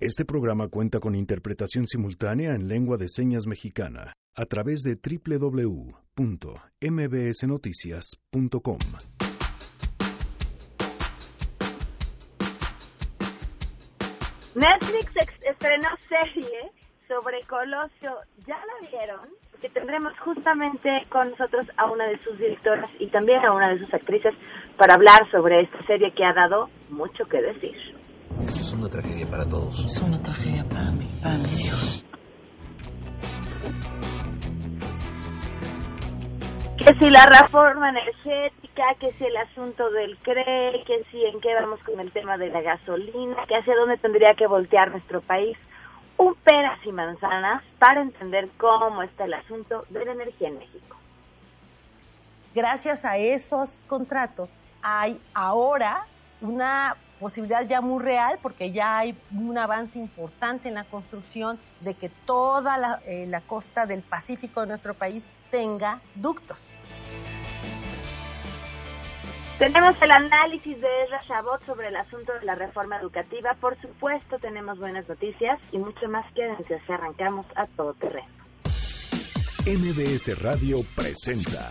Este programa cuenta con interpretación simultánea en lengua de señas mexicana a través de www.mbsnoticias.com. Netflix estrenó serie sobre Colosio. ¿Ya la vieron? Que tendremos justamente con nosotros a una de sus directoras y también a una de sus actrices para hablar sobre esta serie que ha dado mucho que decir. Esto es una tragedia para todos. Es una tragedia para mí, para mis hijos. Que si la reforma energética, que si el asunto del CRE, que si en qué vamos con el tema de la gasolina, que hacia dónde tendría que voltear nuestro país. Un peras y manzanas para entender cómo está el asunto de la energía en México. Gracias a esos contratos hay ahora una posibilidad ya muy real porque ya hay un avance importante en la construcción de que toda la, eh, la costa del Pacífico de nuestro país tenga ductos. Tenemos el análisis de Ezra Shabot sobre el asunto de la reforma educativa. Por supuesto, tenemos buenas noticias y mucho más. Quédense así arrancamos a todo terreno. MBS Radio presenta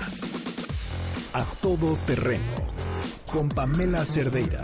A Todo Terreno con Pamela Cerdeira.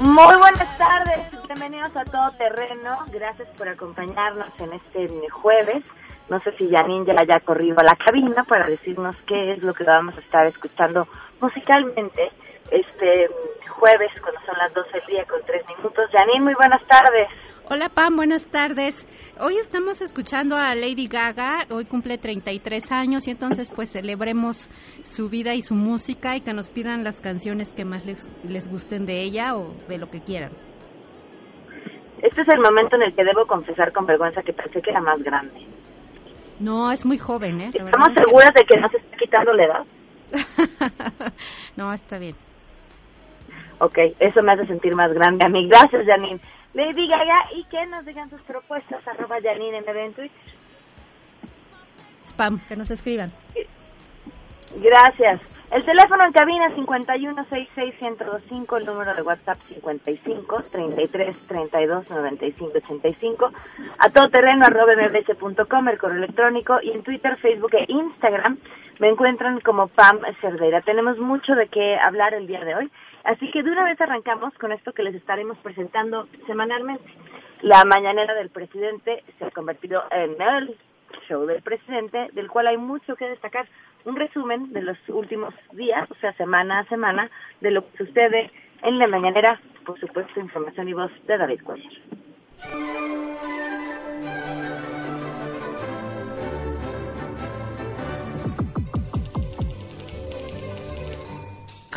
Muy buenas tardes, bienvenidos a Todo Terreno. Gracias por acompañarnos en este jueves. No sé si Janine ya haya corrido a la cabina para decirnos qué es lo que vamos a estar escuchando musicalmente este jueves cuando son las 12 del día con 3 minutos. Janine, muy buenas tardes. Hola Pam, buenas tardes. Hoy estamos escuchando a Lady Gaga, hoy cumple 33 años y entonces pues celebremos su vida y su música y que nos pidan las canciones que más les, les gusten de ella o de lo que quieran. Este es el momento en el que debo confesar con vergüenza que pensé que era más grande. No, es muy joven, ¿eh? ¿Estamos seguras de que no se está quitando la edad? no, está bien. Ok, eso me hace sentir más grande a mí. Gracias, Janine. Lady Gaga y que nos digan sus propuestas, arroba Janine MB en Twitter. Spam, que nos escriban. Gracias. El teléfono en cabina 5166125, el número de WhatsApp 55 33 32 95 85, a todoterreno arroba mbs.com, el correo electrónico y en Twitter, Facebook e Instagram me encuentran como Pam Cerdera. Tenemos mucho de qué hablar el día de hoy. Así que de una vez arrancamos con esto que les estaremos presentando semanalmente. La mañanera del presidente se ha convertido en el show del presidente, del cual hay mucho que destacar. Un resumen de los últimos días, o sea, semana a semana, de lo que sucede en la mañanera, por supuesto, información y voz de David Cuellar.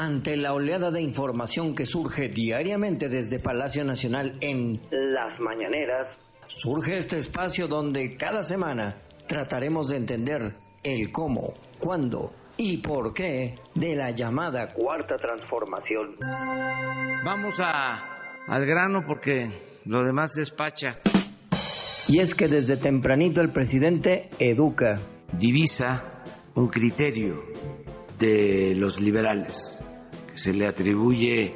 Ante la oleada de información que surge diariamente desde Palacio Nacional en Las Mañaneras, surge este espacio donde cada semana trataremos de entender el cómo, cuándo y por qué de la llamada cuarta transformación. Vamos a, al grano porque lo demás despacha. Y es que desde tempranito el presidente educa. Divisa un criterio de los liberales se le atribuye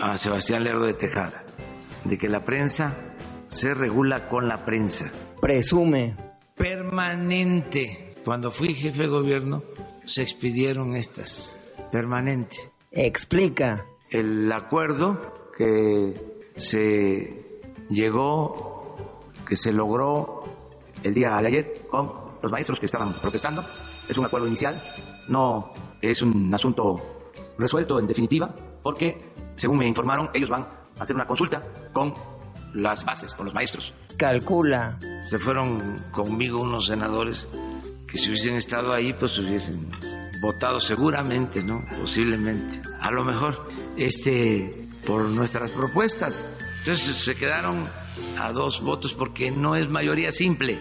a Sebastián Lerdo de Tejada, de que la prensa se regula con la prensa. Presume. Permanente. Cuando fui jefe de gobierno se expidieron estas. Permanente. Explica. El acuerdo que se llegó, que se logró el día de ayer con los maestros que estaban protestando, es un acuerdo inicial, no es un asunto resuelto en definitiva, porque, según me informaron, ellos van a hacer una consulta con las bases, con los maestros. Calcula. Se fueron conmigo unos senadores que si hubiesen estado ahí, pues hubiesen votado seguramente, ¿no? Posiblemente. A lo mejor, este, por nuestras propuestas. Entonces se quedaron a dos votos porque no es mayoría simple.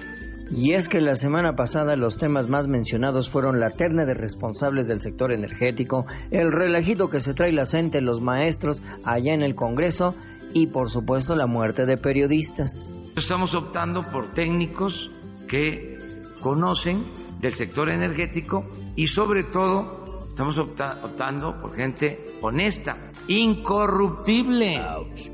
Y es que la semana pasada los temas más mencionados fueron la terna de responsables del sector energético, el relajito que se trae la gente los maestros allá en el Congreso y por supuesto la muerte de periodistas. Estamos optando por técnicos que conocen del sector energético y sobre todo estamos optando por gente honesta, incorruptible.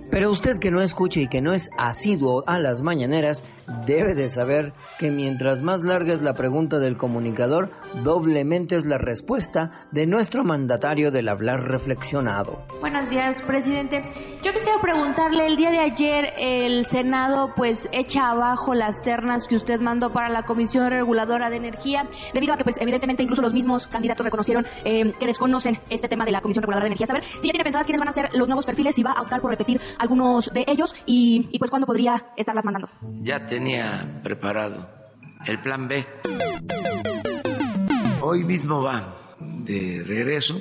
Pero usted que no escuche y que no es asiduo a las mañaneras, debe de saber que mientras más larga es la pregunta del comunicador, doblemente es la respuesta de nuestro mandatario del hablar reflexionado. Buenos días, presidente. Yo quisiera preguntarle, el día de ayer el Senado pues echa abajo las ternas que usted mandó para la Comisión Reguladora de Energía, debido a que pues evidentemente incluso los mismos candidatos reconocieron eh, que desconocen este tema de la Comisión Reguladora de Energía. Saber si ya tiene pensadas quiénes van a ser los nuevos perfiles, y va a optar por repetir algunos de ellos y, y pues cuándo podría estarlas mandando. Ya tenía preparado el plan B. Hoy mismo va de regreso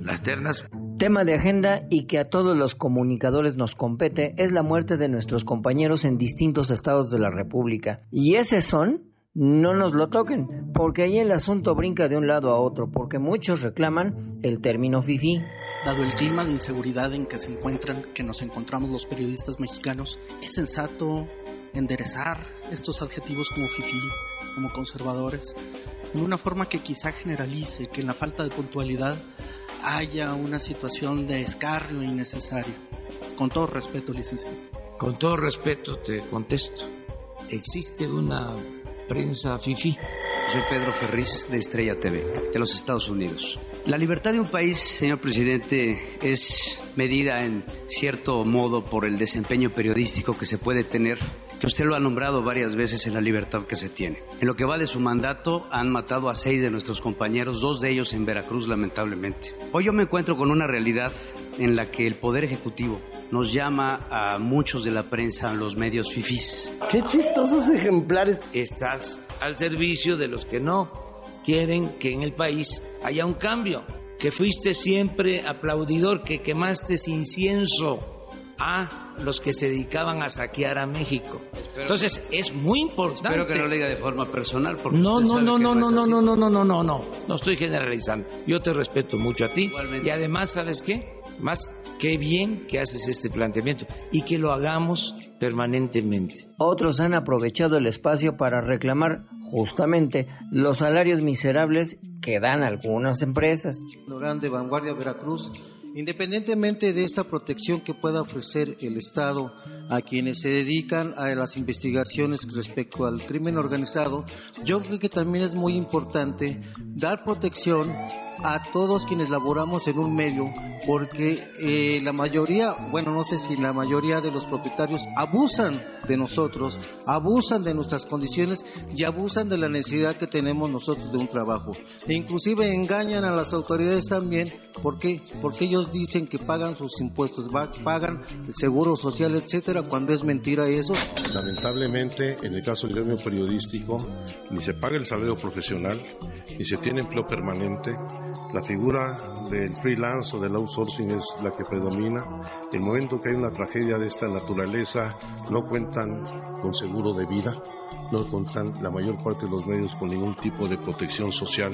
las ternas. Tema de agenda y que a todos los comunicadores nos compete es la muerte de nuestros compañeros en distintos estados de la República. Y ese son no nos lo toquen, porque ahí el asunto brinca de un lado a otro, porque muchos reclaman el término FIFI. Dado el clima de inseguridad en que se encuentran, que nos encontramos los periodistas mexicanos, es sensato enderezar estos adjetivos como FIFI, como conservadores, en una forma que quizá generalice que en la falta de puntualidad haya una situación de escarnio innecesario. Con todo respeto, licenciado. Con todo respeto te contesto. Existe una prensa FIFI. Soy Pedro Ferriz de Estrella TV, de los Estados Unidos. La libertad de un país, señor presidente, es medida en cierto modo por el desempeño periodístico que se puede tener, que usted lo ha nombrado varias veces en la libertad que se tiene. En lo que va de su mandato, han matado a seis de nuestros compañeros, dos de ellos en Veracruz, lamentablemente. Hoy yo me encuentro con una realidad en la que el Poder Ejecutivo nos llama a muchos de la prensa, a los medios FIFIs. ¡Qué chistosos ejemplares! Estás al servicio de los que no quieren que en el país haya un cambio, que fuiste siempre aplaudidor, que quemaste incienso a los que se dedicaban a saquear a México. Entonces es muy importante. Espero que no lo diga de forma personal. Porque no, no, no, no, no, no, no, no, no, no, no, no, no estoy generalizando. Yo te respeto mucho a ti Igualmente. y además, ¿sabes qué? Más, qué bien que haces este planteamiento y que lo hagamos permanentemente. Otros han aprovechado el espacio para reclamar justamente los salarios miserables que dan algunas empresas. Durán de Vanguardia Veracruz, independientemente de esta protección que pueda ofrecer el Estado a quienes se dedican a las investigaciones respecto al crimen organizado, yo creo que también es muy importante dar protección a todos quienes laboramos en un medio, porque eh, la mayoría, bueno, no sé si la mayoría de los propietarios abusan de nosotros, abusan de nuestras condiciones y abusan de la necesidad que tenemos nosotros de un trabajo. E inclusive engañan a las autoridades también, ¿por qué? Porque ellos dicen que pagan sus impuestos, pagan el seguro social, etcétera, cuando es mentira eso. Lamentablemente, en el caso del gremio periodístico, ni se paga el salario profesional, ni se tiene empleo permanente. La figura del freelance o del outsourcing es la que predomina. El momento que hay una tragedia de esta naturaleza, no cuentan con seguro de vida, no cuentan la mayor parte de los medios con ningún tipo de protección social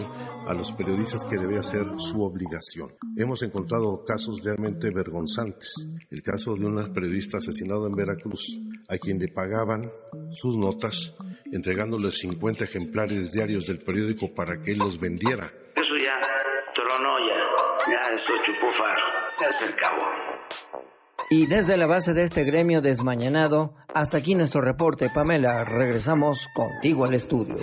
a los periodistas que debe ser su obligación. Hemos encontrado casos realmente vergonzantes. El caso de un periodista asesinado en Veracruz, a quien le pagaban sus notas, entregándole 50 ejemplares diarios del periódico para que él los vendiera. Eso ya ya, ya eso chupó faro, ya se acabó. Y desde la base de este gremio desmañanado, hasta aquí nuestro reporte, Pamela. Regresamos contigo al estudio.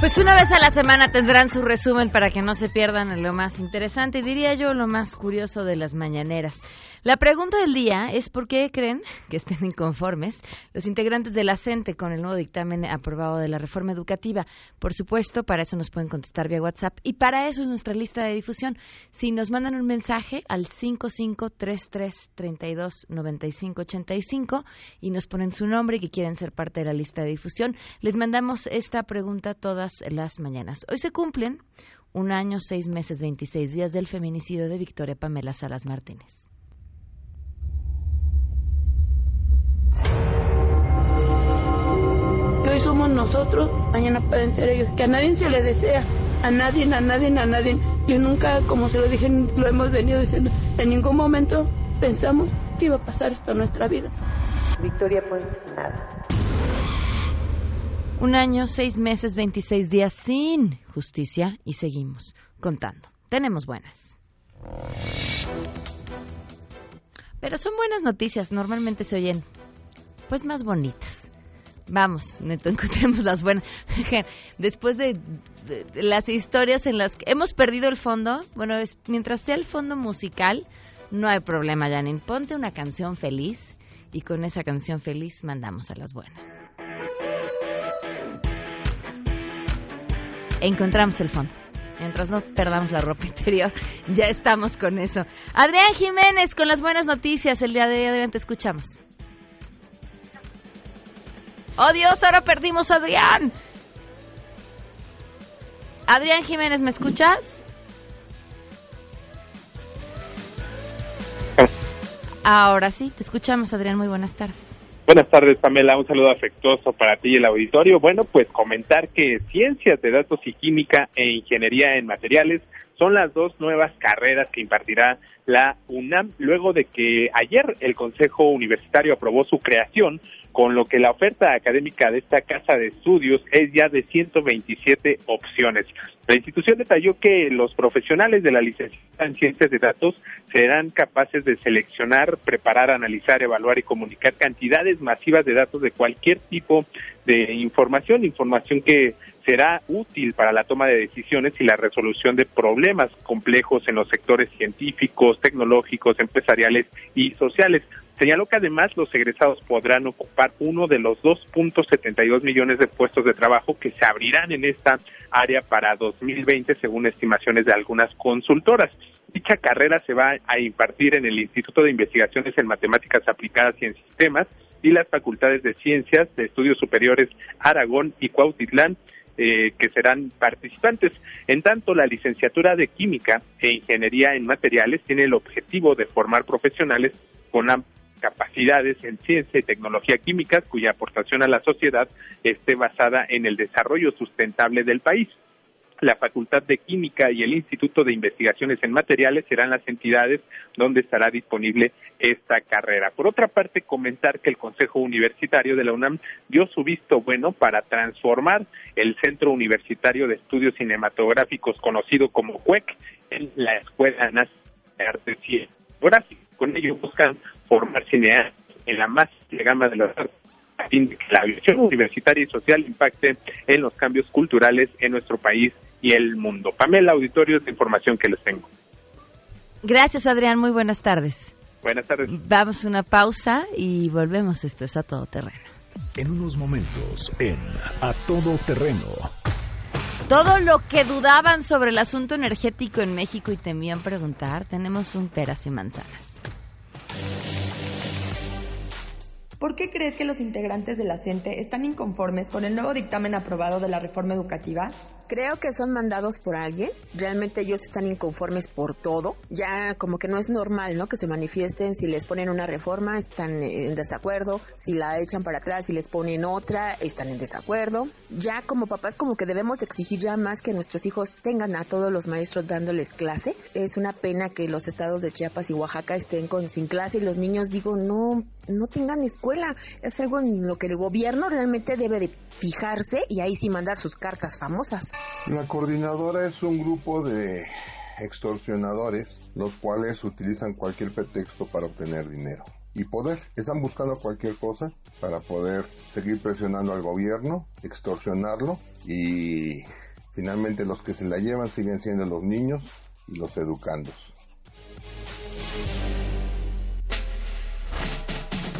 Pues una vez a la semana tendrán su resumen para que no se pierdan lo más interesante y diría yo lo más curioso de las mañaneras. La pregunta del día es por qué creen que estén inconformes los integrantes de la CENTE con el nuevo dictamen aprobado de la reforma educativa. Por supuesto, para eso nos pueden contestar vía WhatsApp y para eso es nuestra lista de difusión. Si nos mandan un mensaje al 5533329585 y nos ponen su nombre y que quieren ser parte de la lista de difusión, les mandamos esta pregunta todas las mañanas. Hoy se cumplen un año, seis meses, 26 días del feminicidio de Victoria Pamela Salas Martínez. Nosotros, mañana pueden ser ellos, que a nadie se le desea, a nadie, a nadie, a nadie. Yo nunca, como se lo dije, lo hemos venido diciendo, en ningún momento pensamos que iba a pasar esto en nuestra vida. Victoria pues nada. Un año, seis meses, 26 días sin justicia y seguimos contando. Tenemos buenas. Pero son buenas noticias, normalmente se oyen pues más bonitas. Vamos, neto, encontremos las buenas. Después de, de- las historias en las que hemos perdido el fondo, bueno, es, mientras sea el fondo musical, no hay problema, Janine. Ponte una canción feliz y con esa canción feliz mandamos a las buenas. Encontramos el fondo. Mientras no perdamos la ropa interior, ya estamos con eso. Adrián Jiménez con las buenas noticias. El día de hoy, Adrián, escuchamos. ¡Oh Dios! Ahora perdimos a Adrián. Adrián Jiménez, ¿me escuchas? Ahora sí, te escuchamos, Adrián. Muy buenas tardes. Buenas tardes, Pamela. Un saludo afectuoso para ti y el auditorio. Bueno, pues comentar que Ciencias de Datos y Química e Ingeniería en Materiales son las dos nuevas carreras que impartirá la UNAM luego de que ayer el Consejo Universitario aprobó su creación, con lo que la oferta académica de esta casa de estudios es ya de 127 opciones. La institución detalló que los profesionales de la licenciatura en Ciencias de Datos serán capaces de seleccionar, preparar, analizar, evaluar y comunicar cantidades masivas de datos de cualquier tipo de información, información que será útil para la toma de decisiones y la resolución de problemas complejos en los sectores científicos, tecnológicos, empresariales y sociales. Señaló que además los egresados podrán ocupar uno de los 2.72 millones de puestos de trabajo que se abrirán en esta área para 2020, según estimaciones de algunas consultoras. Dicha carrera se va a impartir en el Instituto de Investigaciones en Matemáticas Aplicadas y en Sistemas y las Facultades de Ciencias de Estudios Superiores Aragón y Cuautitlán, eh, que serán participantes. En tanto, la licenciatura de Química e Ingeniería en Materiales tiene el objetivo de formar profesionales con capacidades en ciencia y tecnología química cuya aportación a la sociedad esté basada en el desarrollo sustentable del país. La Facultad de Química y el Instituto de Investigaciones en Materiales serán las entidades donde estará disponible esta carrera. Por otra parte, comentar que el Consejo Universitario de la UNAM dio su visto bueno para transformar el Centro Universitario de Estudios Cinematográficos, conocido como CUEC, en la Escuela Nacional de Artes Cinematográficas. Con ello buscan formar cineastas en la más amplia gama de los artes a fin de que la visión universitaria y social impacte en los cambios culturales en nuestro país y el mundo. Pamela, auditorio de información que les tengo. Gracias, Adrián. Muy buenas tardes. Buenas tardes. Vamos a una pausa y volvemos. Esto es a todo terreno. En unos momentos, en A Todo Terreno, Todo lo que dudaban sobre el asunto energético en México y temían preguntar, tenemos un peras y manzanas. ¿Por qué crees que los integrantes de la CENTE están inconformes con el nuevo dictamen aprobado de la reforma educativa? Creo que son mandados por alguien. Realmente ellos están inconformes por todo. Ya como que no es normal, ¿no? Que se manifiesten si les ponen una reforma, están en desacuerdo. Si la echan para atrás, si les ponen otra, están en desacuerdo. Ya como papás como que debemos exigir ya más que nuestros hijos tengan a todos los maestros dándoles clase. Es una pena que los estados de Chiapas y Oaxaca estén con sin clase y los niños digo, no no tengan escuela. Es algo en lo que el gobierno realmente debe de fijarse y ahí sí mandar sus cartas famosas. La coordinadora es un grupo de extorsionadores, los cuales utilizan cualquier pretexto para obtener dinero y poder. Están buscando cualquier cosa para poder seguir presionando al gobierno, extorsionarlo y finalmente los que se la llevan siguen siendo los niños y los educandos.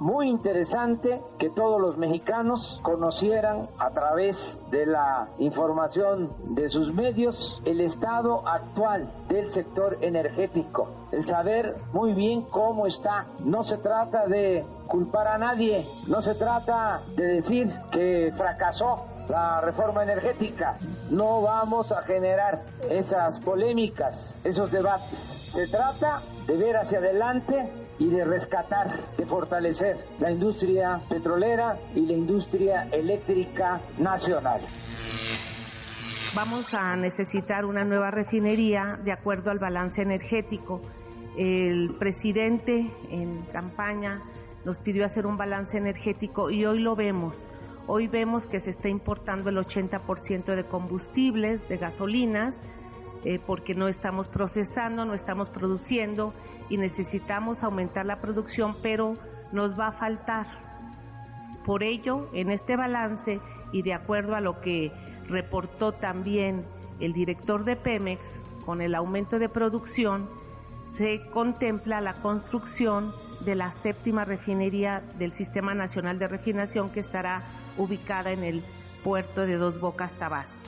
muy interesante que todos los mexicanos conocieran a través de la información de sus medios el estado actual del sector energético, el saber muy bien cómo está. No se trata de culpar a nadie, no se trata de decir que fracasó la reforma energética. No vamos a generar esas polémicas, esos debates. Se trata de ver hacia adelante y de rescatar, de fortalecer la industria petrolera y la industria eléctrica nacional. Vamos a necesitar una nueva refinería de acuerdo al balance energético. El presidente en campaña nos pidió hacer un balance energético y hoy lo vemos. Hoy vemos que se está importando el 80% de combustibles, de gasolinas, eh, porque no estamos procesando, no estamos produciendo y necesitamos aumentar la producción, pero nos va a faltar. Por ello, en este balance y de acuerdo a lo que reportó también el director de Pemex, con el aumento de producción, se contempla la construcción de la séptima refinería del Sistema Nacional de Refinación que estará ubicada en el puerto de Dos Bocas, Tabasco.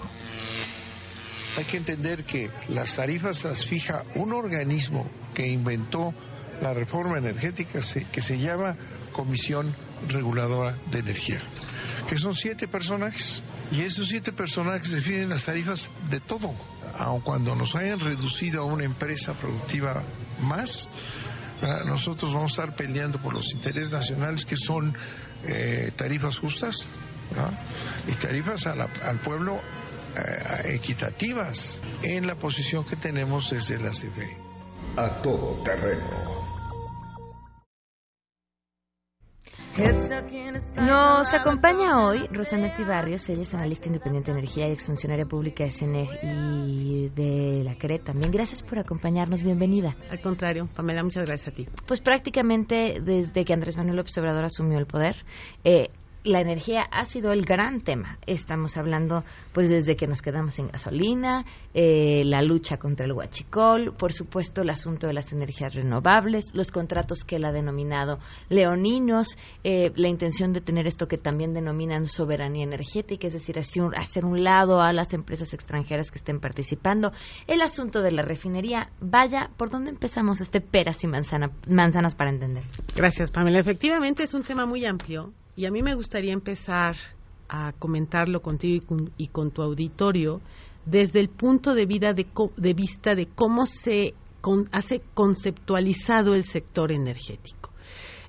Hay que entender que las tarifas las fija un organismo que inventó la reforma energética que se llama Comisión Reguladora de Energía, que son siete personajes. Y esos siete personajes definen las tarifas de todo. Aun cuando nos hayan reducido a una empresa productiva más, nosotros vamos a estar peleando por los intereses nacionales que son eh, tarifas justas y tarifas al pueblo eh, equitativas en la posición que tenemos desde la CFE. A todo terreno. Nos acompaña hoy Rosanetti Barrios, ella es analista independiente de energía y exfuncionaria pública de CENER y de la CRE también. Gracias por acompañarnos, bienvenida. Al contrario, Pamela, muchas gracias a ti. Pues prácticamente desde que Andrés Manuel López Obrador asumió el poder, eh, la energía ha sido el gran tema. Estamos hablando, pues, desde que nos quedamos sin gasolina, eh, la lucha contra el huachicol, por supuesto, el asunto de las energías renovables, los contratos que él ha denominado leoninos, eh, la intención de tener esto que también denominan soberanía energética, es decir, hacer un lado a las empresas extranjeras que estén participando, el asunto de la refinería. Vaya, ¿por dónde empezamos este peras y manzanas para entender? Gracias, Pamela. Efectivamente, es un tema muy amplio y a mí me gustaría empezar a comentarlo contigo y con, tu auditorio desde el punto de, vida de, vista de cómo se hace conceptualizado el sector energético.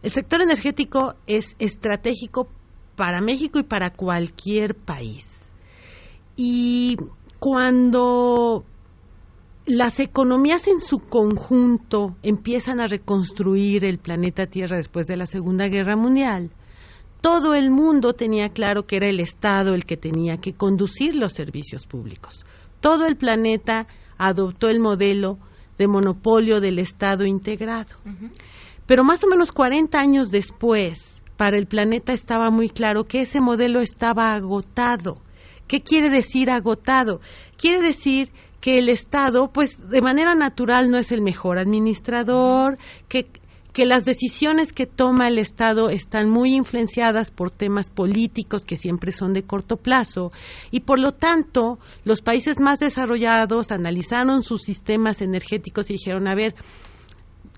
El sector energético es estratégico para México y para cualquier país. Y cuando las economías en su conjunto empiezan a reconstruir el planeta Tierra después de la Segunda Guerra Mundial, todo el mundo tenía claro que era el Estado el que tenía que conducir los servicios públicos. Todo el planeta adoptó el modelo de monopolio del Estado integrado. Pero más o menos 40 años después, para el planeta estaba muy claro que ese modelo estaba agotado. ¿Qué quiere decir agotado? Quiere decir que el Estado, pues de manera natural no es el mejor administrador, que que las decisiones que toma el Estado están muy influenciadas por temas políticos que siempre son de corto plazo y por lo tanto los países más desarrollados analizaron sus sistemas energéticos y dijeron, a ver,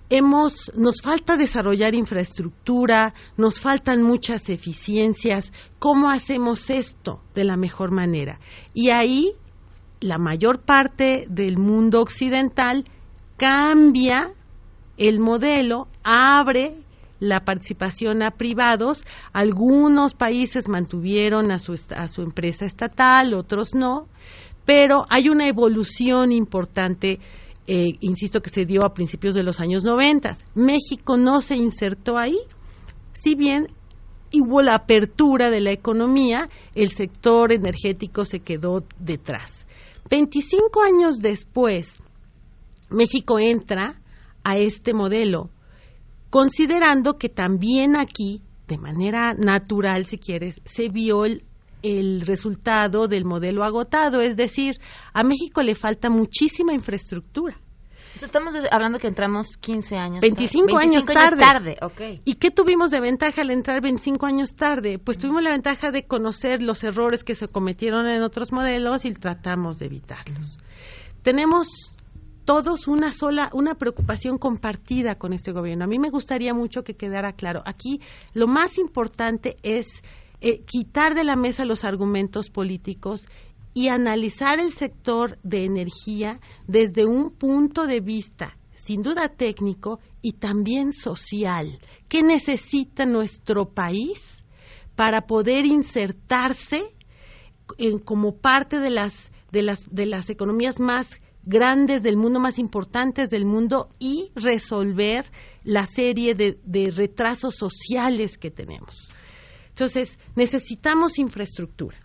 hemos nos falta desarrollar infraestructura, nos faltan muchas eficiencias, ¿cómo hacemos esto de la mejor manera? Y ahí la mayor parte del mundo occidental cambia el modelo abre la participación a privados. Algunos países mantuvieron a su, a su empresa estatal, otros no, pero hay una evolución importante, eh, insisto, que se dio a principios de los años 90. México no se insertó ahí, si bien hubo la apertura de la economía, el sector energético se quedó detrás. 25 años después, México entra a este modelo, considerando que también aquí, de manera natural, si quieres, se vio el, resultado del modelo agotado, es decir, a México le falta muchísima infraestructura. estamos hablando que entramos 15 años 25, tarde. años tarde. ¿Y qué tuvimos de ventaja al entrar 25 años tarde? Pues tuvimos la ventaja de conocer los errores que se cometieron en otros modelos y tratamos de evitarlos. Tenemos todos una sola, una preocupación compartida con este gobierno. A mí me gustaría mucho que quedara claro. Aquí lo más importante es eh, quitar de la mesa los argumentos políticos y analizar el sector de energía desde un punto de vista sin duda técnico y también social. ¿Qué necesita nuestro país para poder insertarse en, como parte de las, de, las, de las economías más grandes del mundo, más importantes del mundo y resolver la serie de, retrasos sociales que tenemos? Entonces, necesitamos infraestructura.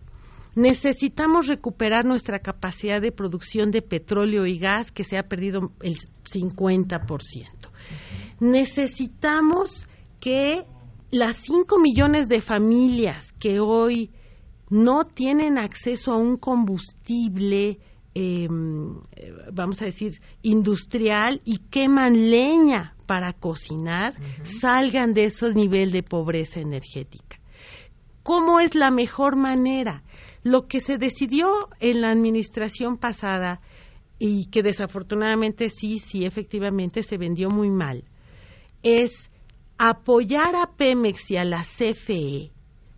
Necesitamos recuperar nuestra capacidad de producción de petróleo y gas que se ha perdido el 50%. Necesitamos que las 5 millones de familias que hoy no tienen acceso a un combustible, em, vamos a decir, industrial y queman leña para cocinar, salgan de ese nivel de pobreza energética. ¿Cómo es la mejor manera? Lo que se decidió en la administración pasada y que desafortunadamente sí, sí, efectivamente se vendió muy mal, es apoyar a Pemex y a la CFE,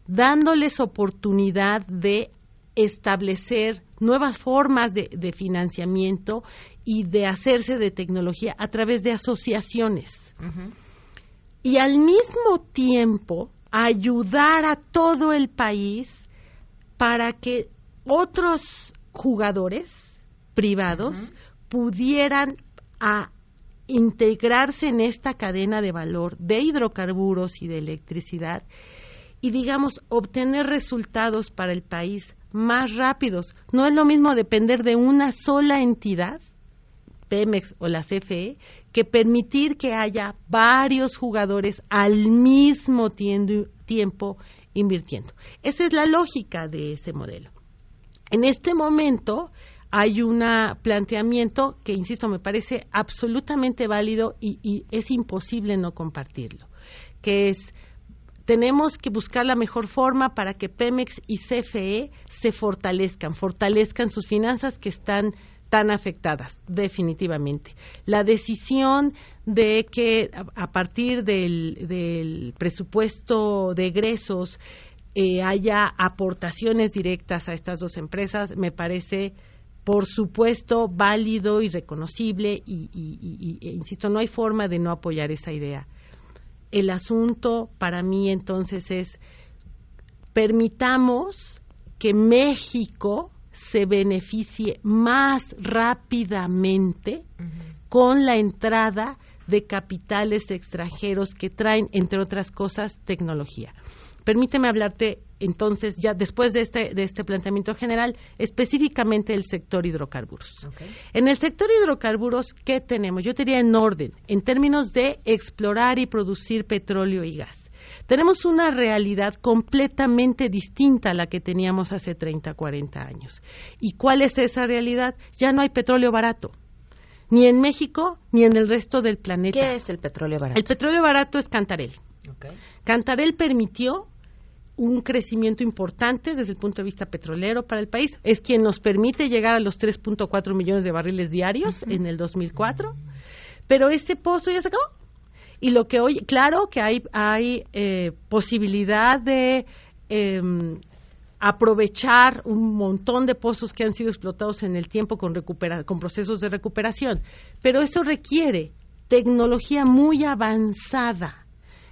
dándoles oportunidad de establecer nuevas formas de, de, financiamiento y de hacerse de tecnología a través de asociaciones. Y al mismo tiempo ayudar a todo el país para que otros jugadores privados pudieran a integrarse en esta cadena de valor de hidrocarburos y de electricidad y digamos obtener resultados para el país más rápidos. No es lo mismo depender de una sola entidad, Pemex o la CFE, que permitir que haya varios jugadores al mismo tiempo invirtiendo. Esa es la lógica de ese modelo. En este momento hay un planteamiento que, insisto, me parece absolutamente válido y, y es imposible no compartirlo, que es tenemos que buscar la mejor forma para que Pemex y CFE se fortalezcan, fortalezcan sus finanzas que están tan afectadas, definitivamente. La decisión de que a, partir del, presupuesto de egresos eh, haya aportaciones directas a estas dos empresas me parece por supuesto válido y reconocible y, e insisto no hay forma de no apoyar esa idea el asunto para mí entonces es permitamos que México se beneficie más rápidamente con la entrada de capitales extranjeros que traen, entre otras cosas, tecnología. Permíteme hablarte entonces, ya después de este, de este planteamiento general, específicamente del sector hidrocarburos. En el sector hidrocarburos, ¿qué tenemos? Yo diría en orden, en términos de explorar y producir petróleo y gas tenemos una realidad completamente distinta a la que teníamos hace 30, 40 años. ¿Y cuál es esa realidad? Ya no hay petróleo barato ni en México ni en el resto del planeta. ¿Qué es el petróleo barato? El petróleo barato es Cantarel. Cantarel permitió un crecimiento importante desde el punto de vista petrolero para el país. Es quien nos permite llegar a los 3.4 millones de barriles diarios en el 2004. Pero ese pozo ya se acabó. Y lo que hoy, claro que hay, hay eh, posibilidad de em, aprovechar un montón de pozos que han sido explotados en el tiempo con, con procesos de recuperación, pero eso requiere tecnología muy avanzada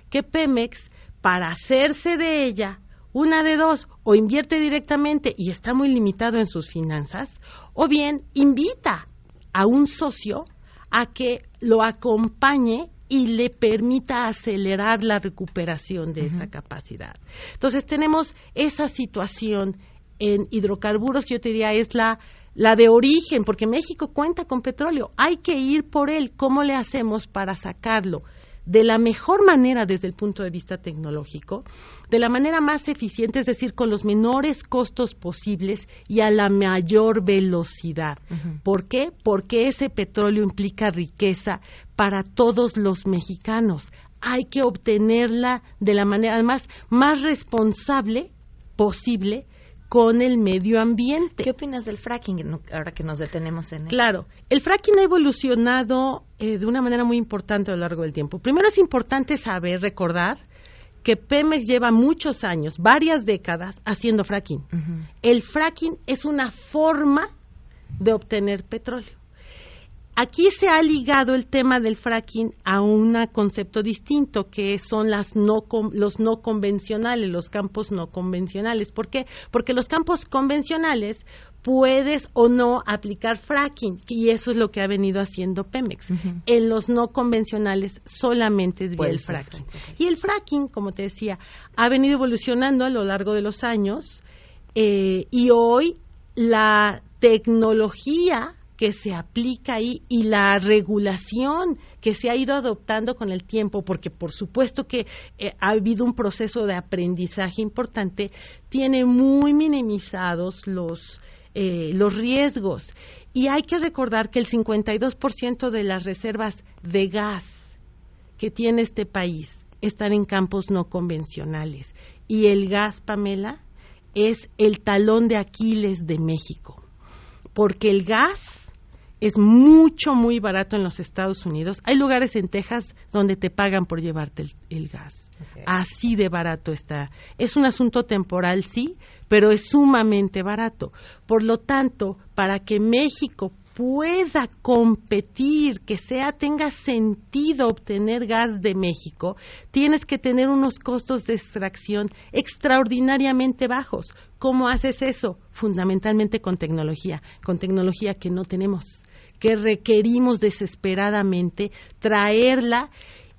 que Pemex, para hacerse de ella, una de dos, o invierte directamente y está muy limitado en sus finanzas, o bien invita a un socio a que lo acompañe y le permita acelerar la recuperación de esa capacidad. Entonces tenemos esa situación en hidrocarburos, yo te diría, es la, la de origen, porque México cuenta con petróleo, hay que ir por él, ¿cómo le hacemos para sacarlo? De la mejor manera desde el punto de vista tecnológico, de la manera más eficiente, es decir, con los menores costos posibles y a la mayor velocidad. ¿Por qué? Porque ese petróleo implica riqueza para todos los mexicanos. Hay que obtenerla de la manera, más responsable posible con el medio ambiente. ¿Qué opinas del fracking ahora que nos detenemos en él? Claro, el fracking ha evolucionado eh, de una manera muy importante a lo largo del tiempo. Primero es importante saber, recordar que Pemex lleva muchos años, varias décadas, haciendo fracking. El fracking es una forma de obtener petróleo. Aquí se ha ligado el tema del fracking a un concepto distinto, que son las no, los no convencionales, los campos no convencionales. ¿Por qué? Porque los campos convencionales puedes o no aplicar fracking y eso es lo que ha venido haciendo Pemex. En los no convencionales solamente es vía el fracking. Y el fracking, como te decía, ha venido evolucionando a lo largo de los años eh, y hoy la tecnología que se aplica ahí y la regulación que se ha ido adoptando con el tiempo, porque por supuesto que eh, ha habido un proceso de aprendizaje importante, tiene muy minimizados los eh, los riesgos. Y hay que recordar que el 52% de las reservas de gas que tiene este país están en campos no convencionales. Y el gas, Pamela, es el talón de Aquiles de México. Porque el gas es mucho, muy barato en los Estados Unidos. Hay lugares en Texas donde te pagan por llevarte el, gas. Así de barato está. Es un asunto temporal, sí, pero es sumamente barato. Por lo tanto, para que México pueda competir, que sea tenga sentido obtener gas de México, tienes que tener unos costos de extracción extraordinariamente bajos. ¿Cómo haces eso? Fundamentalmente con tecnología, con tecnología que no tenemos, que requerimos desesperadamente traerla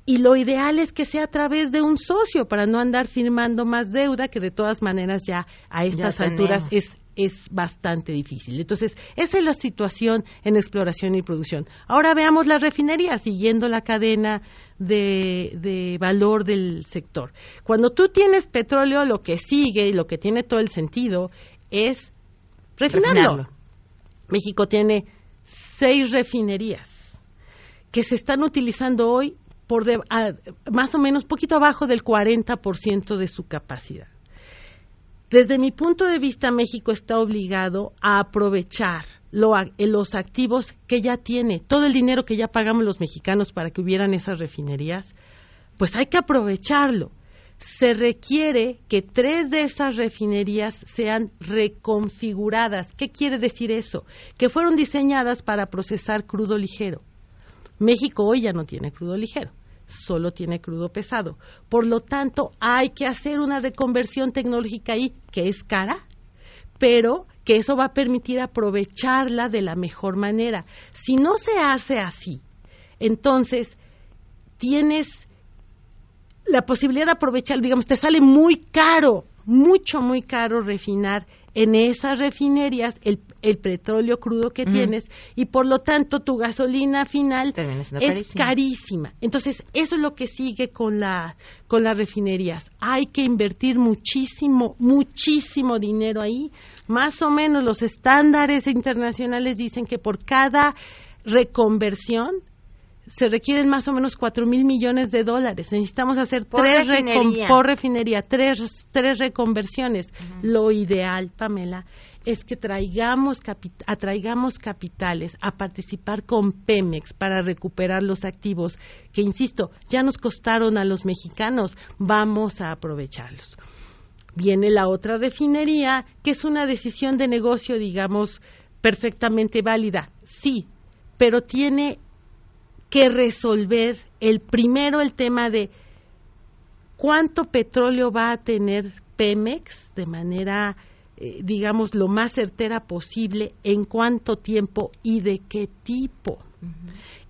y lo ideal es que sea a través de un socio para no andar firmando más deuda que de todas maneras ya a estas alturas es es bastante difícil. Entonces, esa es la situación en exploración y producción. Ahora veamos la refinería, siguiendo la cadena de, de, valor del sector. Cuando tú tienes petróleo, lo que sigue y lo que tiene todo el sentido es refinarlo. México tiene seis refinerías que se están utilizando hoy por más o menos poquito abajo del 40% de su capacidad. Desde mi punto de vista, México está obligado a aprovechar los activos que ya tiene, todo el dinero que ya pagamos los mexicanos para que hubieran esas refinerías, pues hay que aprovecharlo. Se requiere que tres de esas refinerías sean reconfiguradas. ¿Qué quiere decir eso? Que fueron diseñadas para procesar crudo ligero. México hoy ya no tiene crudo ligero solo tiene crudo pesado. Por lo tanto, hay que hacer una reconversión tecnológica ahí que es cara, pero que eso va a permitir aprovecharla de la mejor manera. Si no se hace así, entonces tienes la posibilidad de aprovechar, digamos, te sale muy caro, mucho, muy caro refinar en esas refinerías el, el petróleo crudo que tienes y por lo tanto tu gasolina final es carísima. Entonces, eso es lo que sigue con, la, con las refinerías. Hay que invertir muchísimo, muchísimo dinero ahí. Más o menos los estándares internacionales dicen que por cada reconversión se requieren más o menos cuatro mil millones de dólares. Necesitamos hacer tres refinería. por refinería, tres, tres reconversiones. Lo ideal, Pamela, es que traigamos atraigamos capitales a participar con Pemex para recuperar los activos que, insisto, ya nos costaron a los mexicanos. Vamos a aprovecharlos. Viene la otra refinería, que es una decisión de negocio, digamos, perfectamente válida. Sí, pero tiene que resolver el primero el tema de cuánto petróleo va a tener Pemex de manera, eh, digamos, lo más certera posible, en cuánto tiempo y de qué tipo.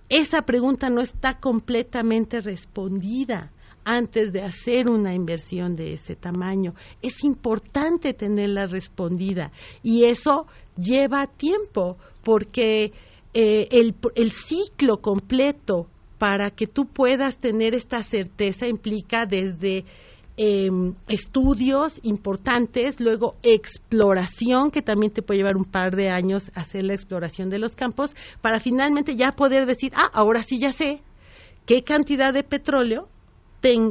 Esa pregunta no está completamente respondida antes de hacer una inversión de ese tamaño. Es importante tenerla respondida y eso lleva tiempo porque eh, el, ciclo completo para que tú puedas tener esta certeza implica desde em, estudios importantes, luego exploración, que también te puede llevar un par de años hacer la exploración de los campos, para finalmente ya poder decir, ah, ahora sí ya sé qué cantidad de petróleo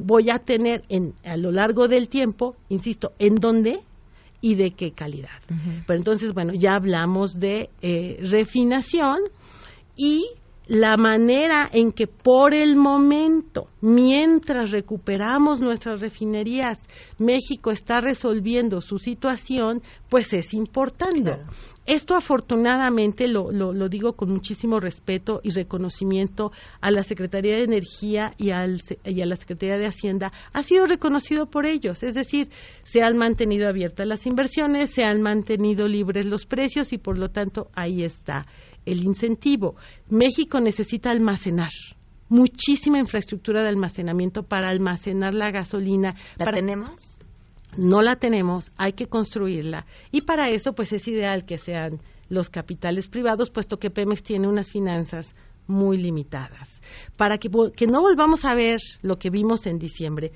voy a tener en, a lo largo del tiempo, insisto, en dónde y de qué calidad. Pero entonces, bueno, ya hablamos de eh, refinación y la manera en que por el momento, mientras recuperamos nuestras refinerías, México está resolviendo su situación, pues es importante. Esto afortunadamente lo, lo, digo con muchísimo respeto y reconocimiento a la Secretaría de Energía y, al, y a la Secretaría de Hacienda, ha sido reconocido por ellos, es decir, se han mantenido abiertas las inversiones, se han mantenido libres los precios y por lo tanto ahí está el incentivo. México necesita almacenar muchísima infraestructura de almacenamiento para almacenar la gasolina. ¿La tenemos? No la tenemos, hay que construirla. Y para eso, pues es ideal que sean los capitales privados, puesto que Pemex tiene unas finanzas muy limitadas. Para que, que no volvamos a ver lo que vimos en diciembre,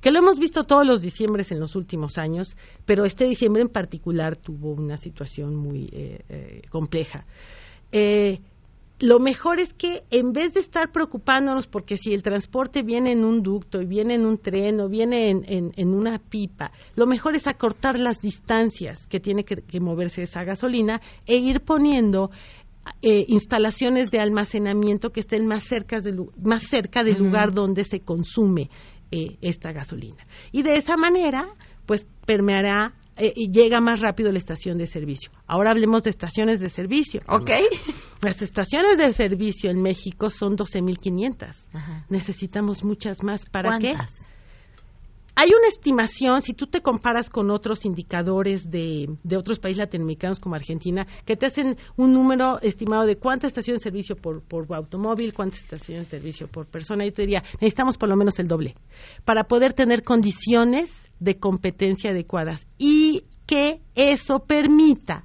que lo hemos visto todos los diciembres en los últimos años, pero este diciembre en particular tuvo una situación muy eh, eh, compleja eh, lo mejor es que en vez de estar preocupándonos porque si el transporte viene en un ducto y viene en un tren o viene en, una pipa, lo mejor es acortar las distancias que tiene que, moverse esa gasolina e ir poniendo eh, instalaciones de almacenamiento que estén más cerca, más cerca del lugar donde se consume eh, esta gasolina. Y de esa manera, pues permeará eh, y llega más rápido la estación de servicio. Ahora hablemos de estaciones de servicio. Ok. Las estaciones de servicio en México son 12.500. Necesitamos muchas más. ¿Para ¿Cuántas? qué? Hay una estimación, si tú te comparas con otros indicadores de, de, otros países latinoamericanos como Argentina, que te hacen un número estimado de cuántas estaciones de servicio por, por automóvil, cuántas estaciones de servicio por persona. Yo te diría, necesitamos por lo menos el doble para poder tener condiciones de competencia adecuadas y que eso permita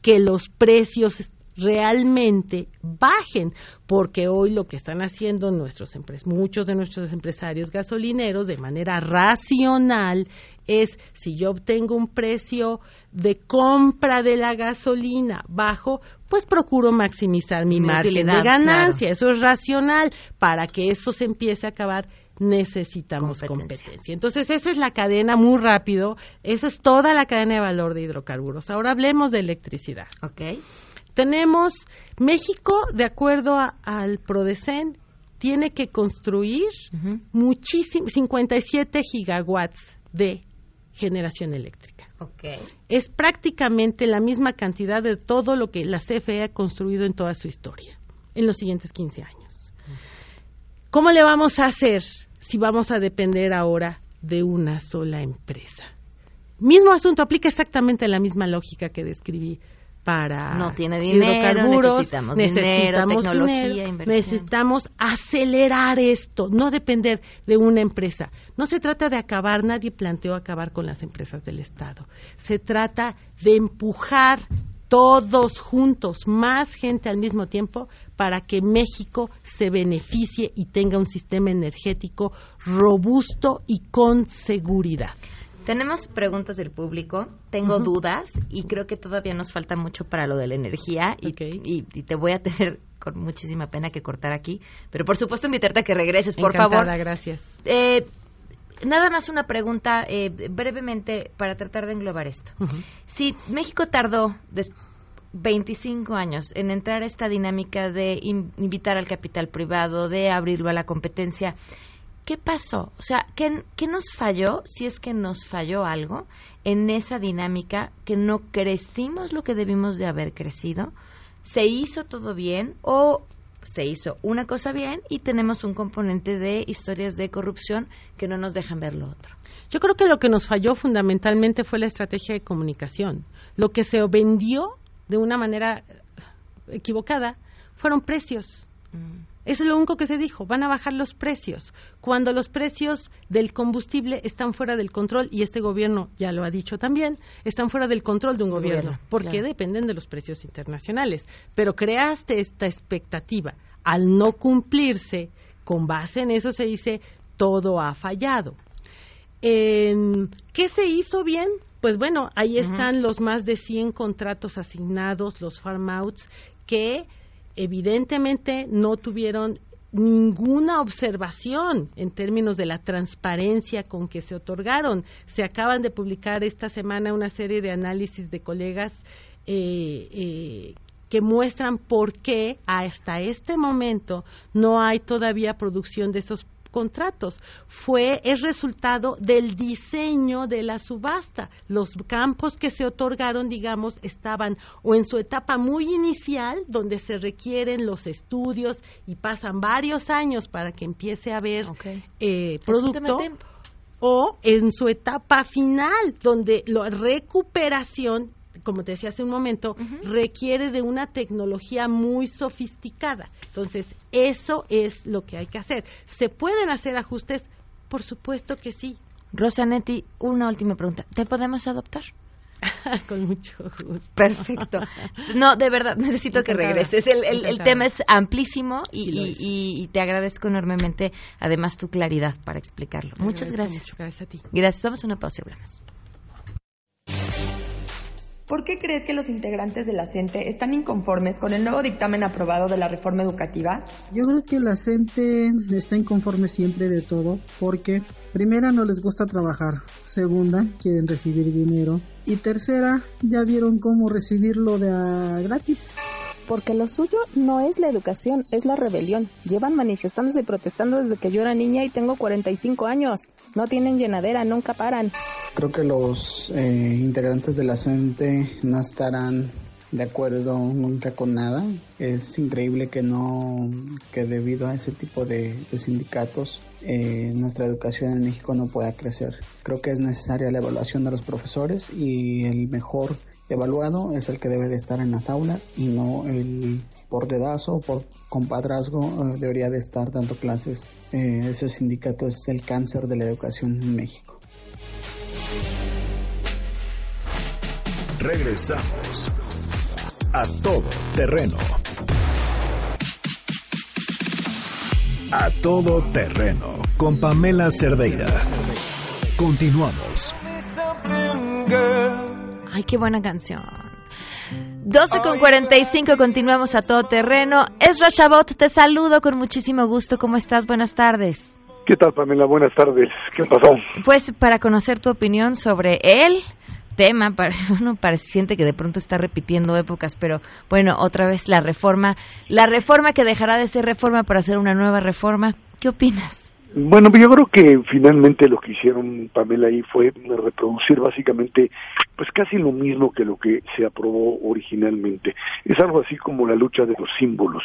que los precios realmente bajen, porque hoy lo que están haciendo nuestros muchos de nuestros empresarios gasolineros de manera racional es si yo obtengo un precio de compra de la gasolina bajo, pues procuro maximizar mi, margen de ganancia, eso es racional, para que eso se empiece a acabar necesitamos competencia. Entonces, esa es la cadena muy rápido, esa es toda la cadena de valor de hidrocarburos. Ahora hablemos de electricidad. Okay. Tenemos México, de acuerdo al Prodecen, tiene que construir muchísimo, 57 gigawatts de generación eléctrica. Okay. Es prácticamente la misma cantidad de todo lo que la CFE ha construido en toda su historia en los siguientes 15 años. ¿Cómo le vamos a hacer si vamos a depender ahora de una sola empresa? Mismo asunto, aplica exactamente la misma lógica que describí para no tiene dinero, necesitamos, necesitamos tecnología, necesitamos acelerar esto, no depender de una empresa. No se trata de acabar, nadie planteó acabar con las empresas del Estado. Se trata de empujar todos juntos, más gente al mismo tiempo, para que México se beneficie y tenga un sistema energético robusto y con seguridad. Tenemos preguntas del público, tengo dudas y creo que todavía nos falta mucho para lo de la energía y, te voy a tener con muchísima pena que cortar aquí, pero por supuesto invitarte a que regreses, por Encantada, favor. gracias. Eh, nada más una pregunta eh, brevemente para tratar de englobar esto. Si México tardó 25 años en entrar a esta dinámica de invitar al capital privado, de abrirlo a la competencia, ¿qué pasó? O sea, ¿qué, ¿qué, nos falló, si es que nos falló algo, en esa dinámica que no crecimos lo que debimos de haber crecido? ¿Se hizo todo bien o se hizo una cosa bien y tenemos un componente de historias de corrupción que no nos dejan ver lo otro. Yo creo que lo que nos falló fundamentalmente fue la estrategia de comunicación. Lo que se vendió de una manera equivocada fueron precios. Mm. Eso es lo único que se dijo, van a bajar los precios. Cuando los precios del combustible están fuera del control, y este gobierno ya lo ha dicho también, están fuera del control de un gobierno, porque dependen de los precios internacionales. Pero creaste esta expectativa. Al no cumplirse, con base en eso se dice, todo ha fallado. ¿Qué se hizo bien? Pues bueno, ahí están los más de 100 contratos asignados, los farm outs, que evidentemente no tuvieron ninguna observación en términos de la transparencia con que se otorgaron. Se acaban de publicar esta semana una serie de análisis de colegas eh, eh, que muestran por qué hasta este momento no hay todavía producción de esos contratos. Fue el resultado del diseño de la subasta. Los campos que se otorgaron, digamos, estaban o en su etapa muy inicial, donde se requieren los estudios y pasan varios años para que empiece a haber eh, producto o en su etapa final, donde la recuperación como te decía hace un momento, requiere de una tecnología muy sofisticada. Entonces, eso es lo que hay que hacer. ¿Se pueden hacer ajustes? Por supuesto que sí. Rosanetti, una última pregunta. ¿Te podemos adoptar? Con mucho gusto. Perfecto. No, de verdad, necesito que regreses. El, el, tema es amplísimo y, y, te agradezco enormemente, además, tu claridad para explicarlo. Muchas gracias. Gracias a ti. Gracias. Vamos a una pausa y hablamos. ¿Por qué crees que los integrantes de la CENTE están inconformes con el nuevo dictamen aprobado de la reforma educativa? Yo creo que la CENTE está inconforme siempre de todo porque primera no les gusta trabajar, segunda quieren recibir dinero. Y tercera ya vieron cómo recibirlo de a gratis porque lo suyo no es la educación, es la rebelión. Llevan manifestándose y protestando desde que yo era niña y tengo 45 años. No tienen llenadera, nunca paran. Creo que los eh, integrantes de la CENTE no estarán de acuerdo nunca con nada. Es increíble que no, que debido a ese tipo de, sindicatos eh, nuestra educación en México no pueda crecer. Creo que es necesaria la evaluación de los profesores y el mejor evaluado es el que debe de estar en las aulas y no el por dedazo o por compadrazgo eh, debería de estar dando clases. Eh, ese sindicato es el cáncer de la educación en México. Regresamos a todo terreno. A todo terreno con Pamela Cerdeira. Continuamos. Ay, qué buena canción. 12 con 45, continuamos a todo terreno. Esra Shabot, te saludo con muchísimo gusto. ¿Cómo estás? Buenas tardes. ¿Qué tal, Pamela? Buenas tardes. ¿Qué pasó? Pues para conocer tu opinión sobre el tema, para, uno parece, siente que de pronto está repitiendo épocas, pero bueno, otra vez la reforma, la reforma que dejará de ser reforma para hacer una nueva reforma. ¿Qué opinas? Bueno, yo creo que finalmente lo que hicieron Pamela ahí fue reproducir básicamente pues casi lo mismo que lo que se aprobó originalmente. Es algo así como la lucha de los símbolos.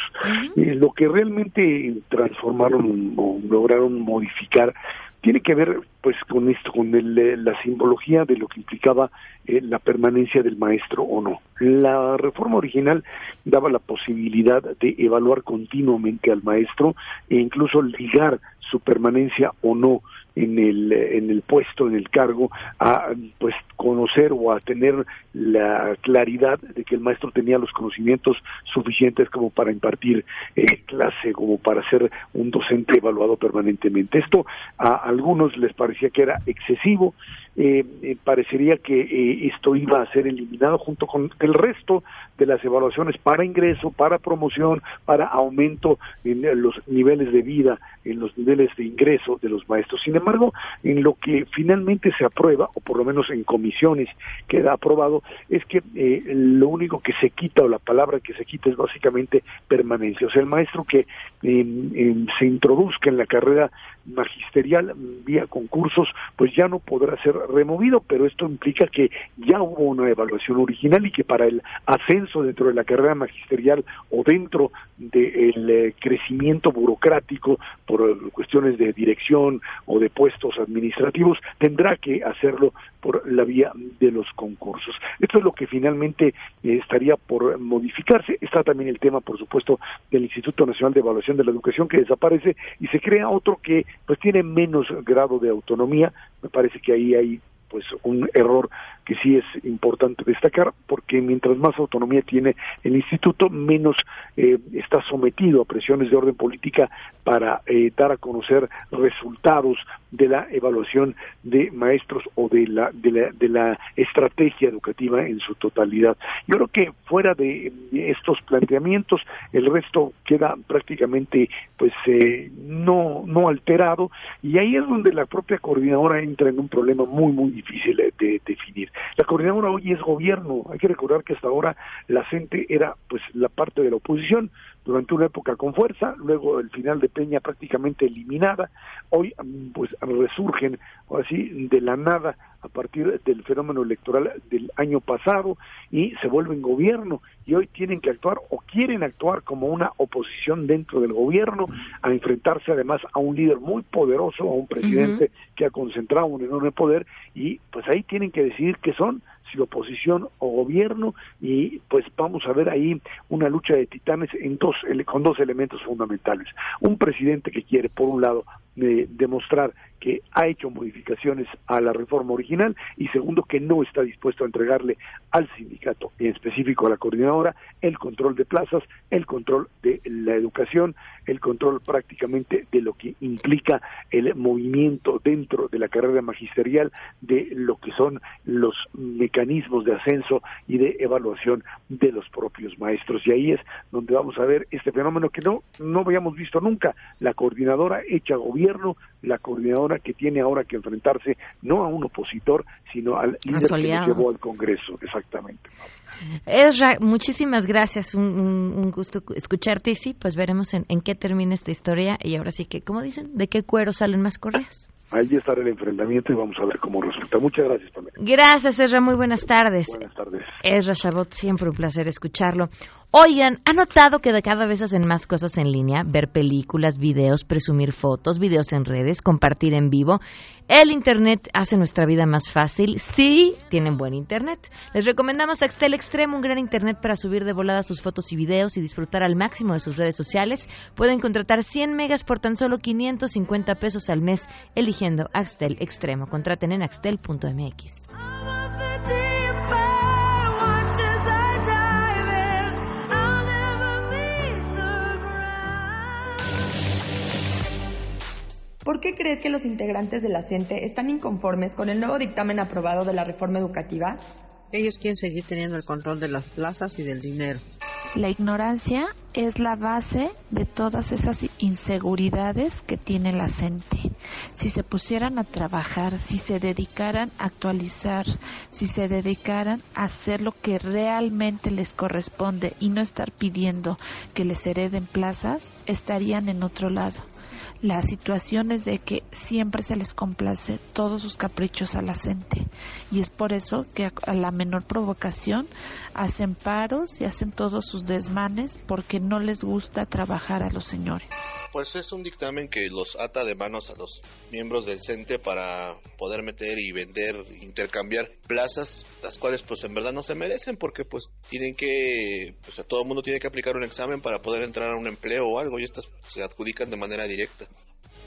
Eh, lo que realmente transformaron o lograron modificar tiene que ver pues con esto, con el, la simbología de lo que implicaba eh, la permanencia del maestro o no. La reforma original daba la posibilidad de evaluar continuamente al maestro e incluso ligar su permanencia o no en el, en el puesto, en el cargo, a pues conocer o a tener la claridad de que el maestro tenía los conocimientos suficientes como para impartir eh, clase, como para ser un docente evaluado permanentemente. Esto a algunos les parecía que era excesivo, eh, eh, parecería que eh, esto iba a ser eliminado junto con el resto de las evaluaciones para ingreso, para promoción, para aumento en los niveles de vida, en los niveles de ingreso de los maestros. Sin embargo, en lo que finalmente se aprueba, o por lo menos en comisiones queda aprobado, es que eh, lo único que se quita, o la palabra que se quita, es básicamente permanencia. O sea, el maestro que se introduzca en la carrera magisterial vía concursos, pues ya no podrá ser removido, pero esto implica que ya hubo una evaluación original y que para el ascenso dentro de la carrera magisterial o dentro del eh, crecimiento burocrático por cuestiones de dirección o de puestos administrativos, tendrá que hacerlo por la vía de los concursos. Esto es lo que finalmente eh, estaría por modificarse. Está también el tema, por supuesto, del Instituto Nacional de Evaluación de la Educación que desaparece y se crea otro que pues tiene menos grado de autonomía. Parece que ahí hay pues un error que sí es importante destacar porque mientras más autonomía tiene el instituto menos eh, está sometido a presiones de orden política para eh, dar a conocer resultados de la evaluación de maestros o de la, de la de la estrategia educativa en su totalidad. Yo creo que fuera de estos planteamientos el resto queda prácticamente pues eh, no no alterado y ahí es donde la propia coordinadora entra en un problema muy muy difícil de definir La coordinadora hoy es gobierno. Hay que recordar que hasta ahora la gente era pues la parte de la oposición durante una época con fuerza, luego el final de Peña prácticamente eliminada, hoy pues resurgen ahora sí de la nada a partir del fenómeno electoral del año pasado y se vuelven gobierno y hoy tienen que actuar o quieren actuar como una oposición dentro del gobierno a enfrentarse además a un líder muy poderoso, a un presidente que ha concentrado un enorme poder y pues ahí tienen que decidir qué son si oposición o gobierno y pues vamos a ver ahí una lucha de titanes en dos con dos elementos fundamentales. Un presidente que quiere por un lado demostrar que ha hecho modificaciones a la reforma original y segundo que no está dispuesto a entregarle al sindicato en específico a la coordinadora el control de plazas, el control de la educación, el control prácticamente de lo que implica el movimiento dentro de la carrera magisterial de lo que son los mecanismos de ascenso y de evaluación de los propios maestros. Y ahí es donde vamos a ver este fenómeno que no no habíamos visto nunca. La coordinadora hecha gobierno la coordinadora que tiene ahora que enfrentarse no a un opositor, sino al líder que lo llevó al Congreso, exactamente. Ezra, muchísimas gracias, un, gusto escucharte y sí, pues veremos en, en, qué termina esta historia y ahora sí que, como dicen, de qué cuero salen más correas. Ahí estará el enfrentamiento y vamos a ver cómo resulta. Muchas gracias, Pamela. Gracias, Ezra. Muy buenas tardes. Buenas tardes. Ezra Chabot, siempre un placer escucharlo. Oigan, ¿ha notado que de cada vez hacen más cosas en línea? Ver películas, videos, presumir fotos, videos en redes, compartir en vivo. El Internet hace nuestra vida más fácil. Sí, tienen buen Internet. Les recomendamos Axtel Extremo, un gran Internet para subir de volada sus fotos y videos y disfrutar al máximo de sus redes sociales. Pueden contratar 100 megas por tan solo 550 pesos al mes eligiendo Axtel Extremo. Contraten en axtel.mx. ¿Por qué crees que los integrantes de la CENTE están inconformes con el nuevo dictamen aprobado de la reforma educativa? Ellos quieren seguir teniendo el control de las plazas y del dinero. La ignorancia es la base de todas esas inseguridades que tiene la CENTE. Si se pusieran a trabajar, si se dedicaran a actualizar, si se dedicaran a hacer lo que realmente les corresponde y no estar pidiendo que les hereden plazas, estarían en otro lado la situación es de que siempre se les complace todos sus caprichos a la gente y es por eso que a la menor provocación hacen paros y hacen todos sus desmanes porque no les gusta trabajar a los señores. Pues es un dictamen que los ata de manos a los miembros del CENTE para poder meter y vender, intercambiar plazas, las cuales pues en verdad no se merecen porque pues tienen que, pues a todo el mundo tiene que aplicar un examen para poder entrar a un empleo o algo y estas se adjudican de manera directa.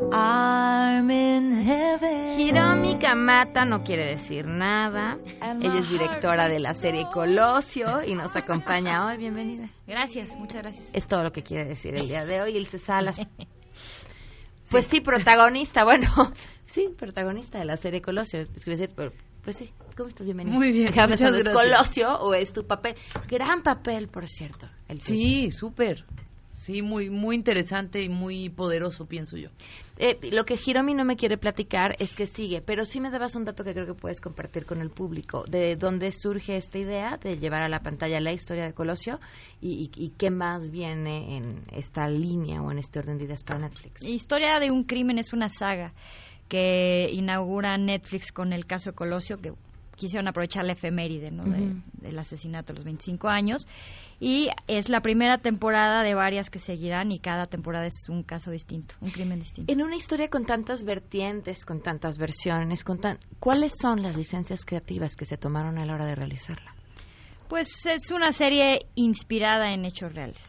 I'm in heaven. Hiromi Kamata no quiere decir nada. Ella es directora de la serie Colosio y nos acompaña hoy. Bienvenida. Gracias, muchas gracias. Es todo lo que quiere decir el día de hoy. El Salas. Pues sí, protagonista, bueno, sí, protagonista de la serie Colosio. Pues sí, ¿cómo estás? Bienvenida. Muy bien. ¿Es Colosio o es tu papel? Gran papel, por cierto. El sí, súper. Sí, muy, muy interesante y muy poderoso, pienso yo. Eh, lo que Hiromi no me quiere platicar es que sigue, pero sí me dabas un dato que creo que puedes compartir con el público, de dónde surge esta idea de llevar a la pantalla la historia de Colosio y, y, qué más viene en esta línea o en este orden de ideas para Netflix. Historia de un crimen es una saga que inaugura Netflix con el caso de Colosio, que quisieron aprovechar la efeméride ¿no? del asesinato a los 25 años. Y es la primera temporada de varias que seguirán y cada temporada es un caso distinto, un crimen distinto. En una historia con tantas vertientes, con tantas versiones, con ¿cuáles son las licencias creativas que se tomaron a la hora de realizarla? Pues es una serie inspirada en hechos reales.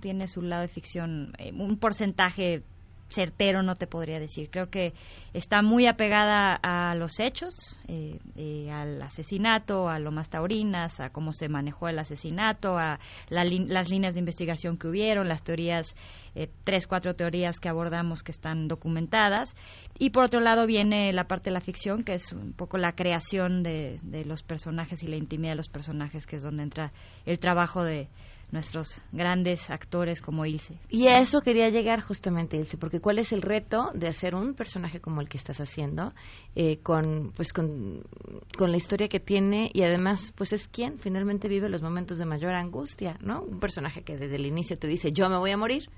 Tiene su lado de ficción, eh, un porcentaje certero no te podría decir. Creo que está muy apegada a los hechos, eh, eh, al asesinato, a lo más taurinas, a cómo se manejó el asesinato, a las líneas de investigación que hubieron, las teorías, eh, tres, cuatro teorías que abordamos que están documentadas. Y por otro lado viene la parte de la ficción, que es un poco la creación de, de los personajes y la intimidad de los personajes, que es donde entra el trabajo de nuestros grandes actores como Ilse. Y a eso quería llegar justamente, Ilse, porque ¿cuál es el reto de hacer un personaje como el que estás haciendo, eh, con, pues con, con, la historia que tiene y además, pues es quien finalmente vive los momentos de mayor angustia, ¿no? Un personaje que desde el inicio te dice, yo me voy a morir,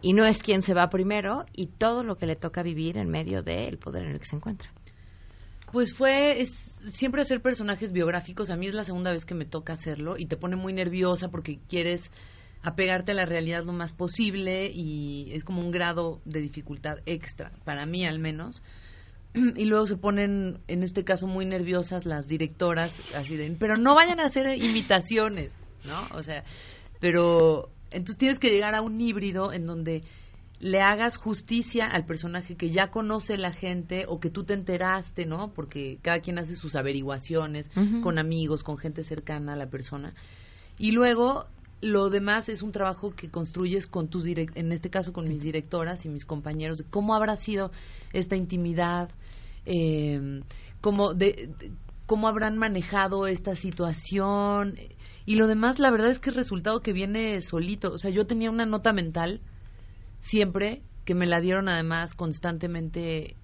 y no es quien se va primero, y todo lo que le toca vivir en medio del poder en el que se encuentra. Pues fue es, siempre hacer personajes biográficos. A mí es la segunda vez que me toca hacerlo y te pone muy nerviosa porque quieres apegarte a la realidad lo más posible y es como un grado de dificultad extra, para mí al menos. Y luego se ponen, en este caso, muy nerviosas las directoras, así de, pero no vayan a hacer imitaciones, ¿no? O sea, pero entonces tienes que llegar a un híbrido en donde le hagas justicia al personaje que ya conoce la gente o que tú te enteraste, ¿no? Porque cada quien hace sus averiguaciones con amigos, con gente cercana a la persona. Y luego lo demás es un trabajo que construyes con tus direct en este caso con mis directoras y mis compañeros de cómo habrá sido esta intimidad, eh, cómo de, cómo habrán manejado esta situación y lo demás la verdad es que el resultado que viene solito, o sea, yo tenía una nota mental siempre, que me la dieron además constantemente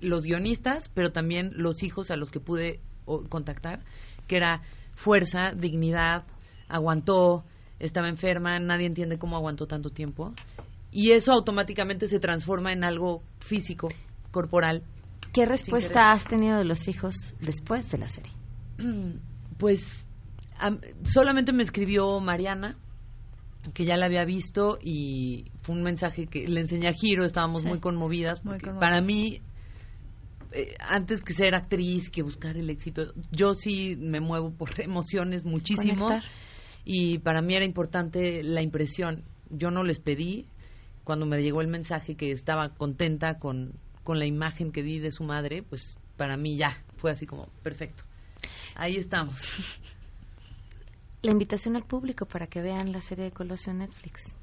los guionistas, pero también los hijos a los que pude contactar, que era fuerza, dignidad, aguantó, estaba enferma, nadie entiende cómo aguantó tanto tiempo. Y eso automáticamente se transforma en algo físico, corporal. ¿Qué respuesta has tenido de los hijos después de la serie? Pues solamente me escribió Mariana, que ya la había visto y fue un mensaje que le enseñé a Giro, estábamos muy conmovidas. Para mí, eh, antes que ser actriz, que buscar el éxito, yo sí me muevo por emociones muchísimo y para mí era importante la impresión. Yo no les pedí, cuando me llegó el mensaje que estaba contenta con, con la imagen que di de su madre, pues para mí ya fue así como perfecto. Ahí estamos. la invitación al público para que vean la serie de Colosio Netflix?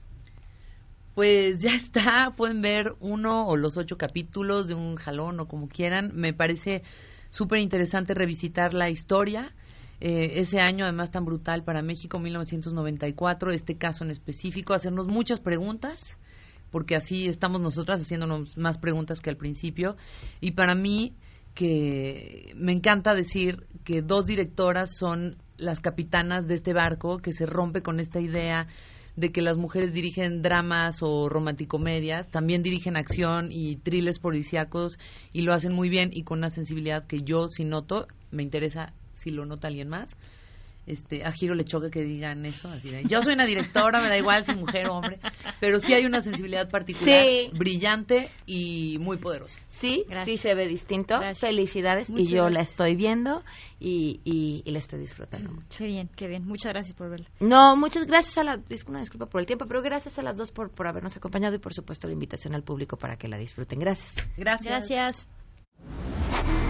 Pues ya está, pueden ver uno o los ocho capítulos de un jalón o como quieran. Me parece súper interesante revisitar la historia. Eh, ese año, además tan brutal para México, 1994, este caso en específico, hacernos muchas preguntas, porque así estamos nosotras haciéndonos más preguntas que al principio. Y para mí, que me encanta decir que dos directoras son las capitanas de este barco que se rompe con esta idea de que las mujeres dirigen dramas o romanticomedias, también dirigen acción y thrillers policíacos y lo hacen muy bien y con una sensibilidad que yo si noto, me interesa si lo nota alguien más este, a Giro le choca que digan eso, así de, yo soy una directora, me da igual si mujer o hombre, pero sí hay una sensibilidad particular, brillante y muy poderosa. Sí, sí se ve distinto. Felicidades y yo la estoy viendo y, y, la estoy disfrutando mucho. Qué bien, qué bien. Muchas gracias por verla. No, muchas gracias a la, una disculpa por el tiempo, pero gracias a las dos por, por habernos acompañado y por supuesto la invitación al público para que la disfruten. Gracias. Gracias. Gracias.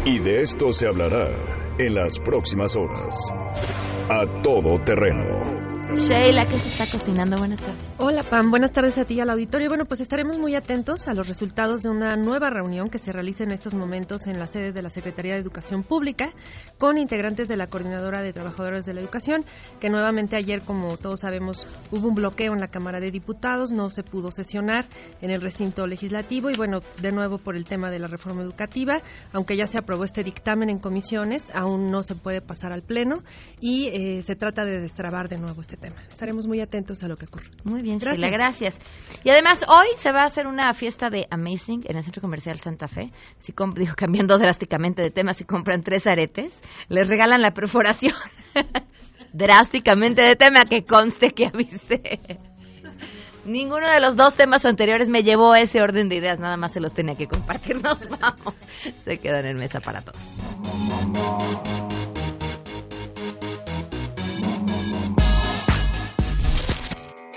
Y de esto se hablará en las próximas horas. A todo terreno Sheila, ¿qué se está cocinando? Buenas tardes. Hola, Pam. Buenas tardes a ti y al auditorio. Bueno, pues estaremos muy atentos a los resultados de una nueva reunión que se realiza en estos momentos en la sede de la Secretaría de Educación Pública con integrantes de la Coordinadora de Trabajadores de la Educación, que nuevamente ayer, como todos sabemos, hubo un bloqueo en la Cámara de Diputados, no se pudo sesionar en el recinto legislativo y bueno, de nuevo por el tema de la reforma educativa, aunque ya se aprobó este dictamen en comisiones, aún no se puede pasar al Pleno y eh, se trata de destrabar de nuevo este tema. Estaremos muy atentos a lo que ocurre. Muy bien, gracias. gracias. Y además, hoy se va a hacer una fiesta de Amazing en el Centro Comercial Santa Fe. Si digo, cambiando drásticamente de tema, si compran tres aretes, les regalan la perforación. drásticamente de tema, que conste que avisé. Ninguno de los dos temas anteriores me llevó a ese orden de ideas, nada más se los tenía que compartir. Nos vamos. Se quedan en mesa para todos.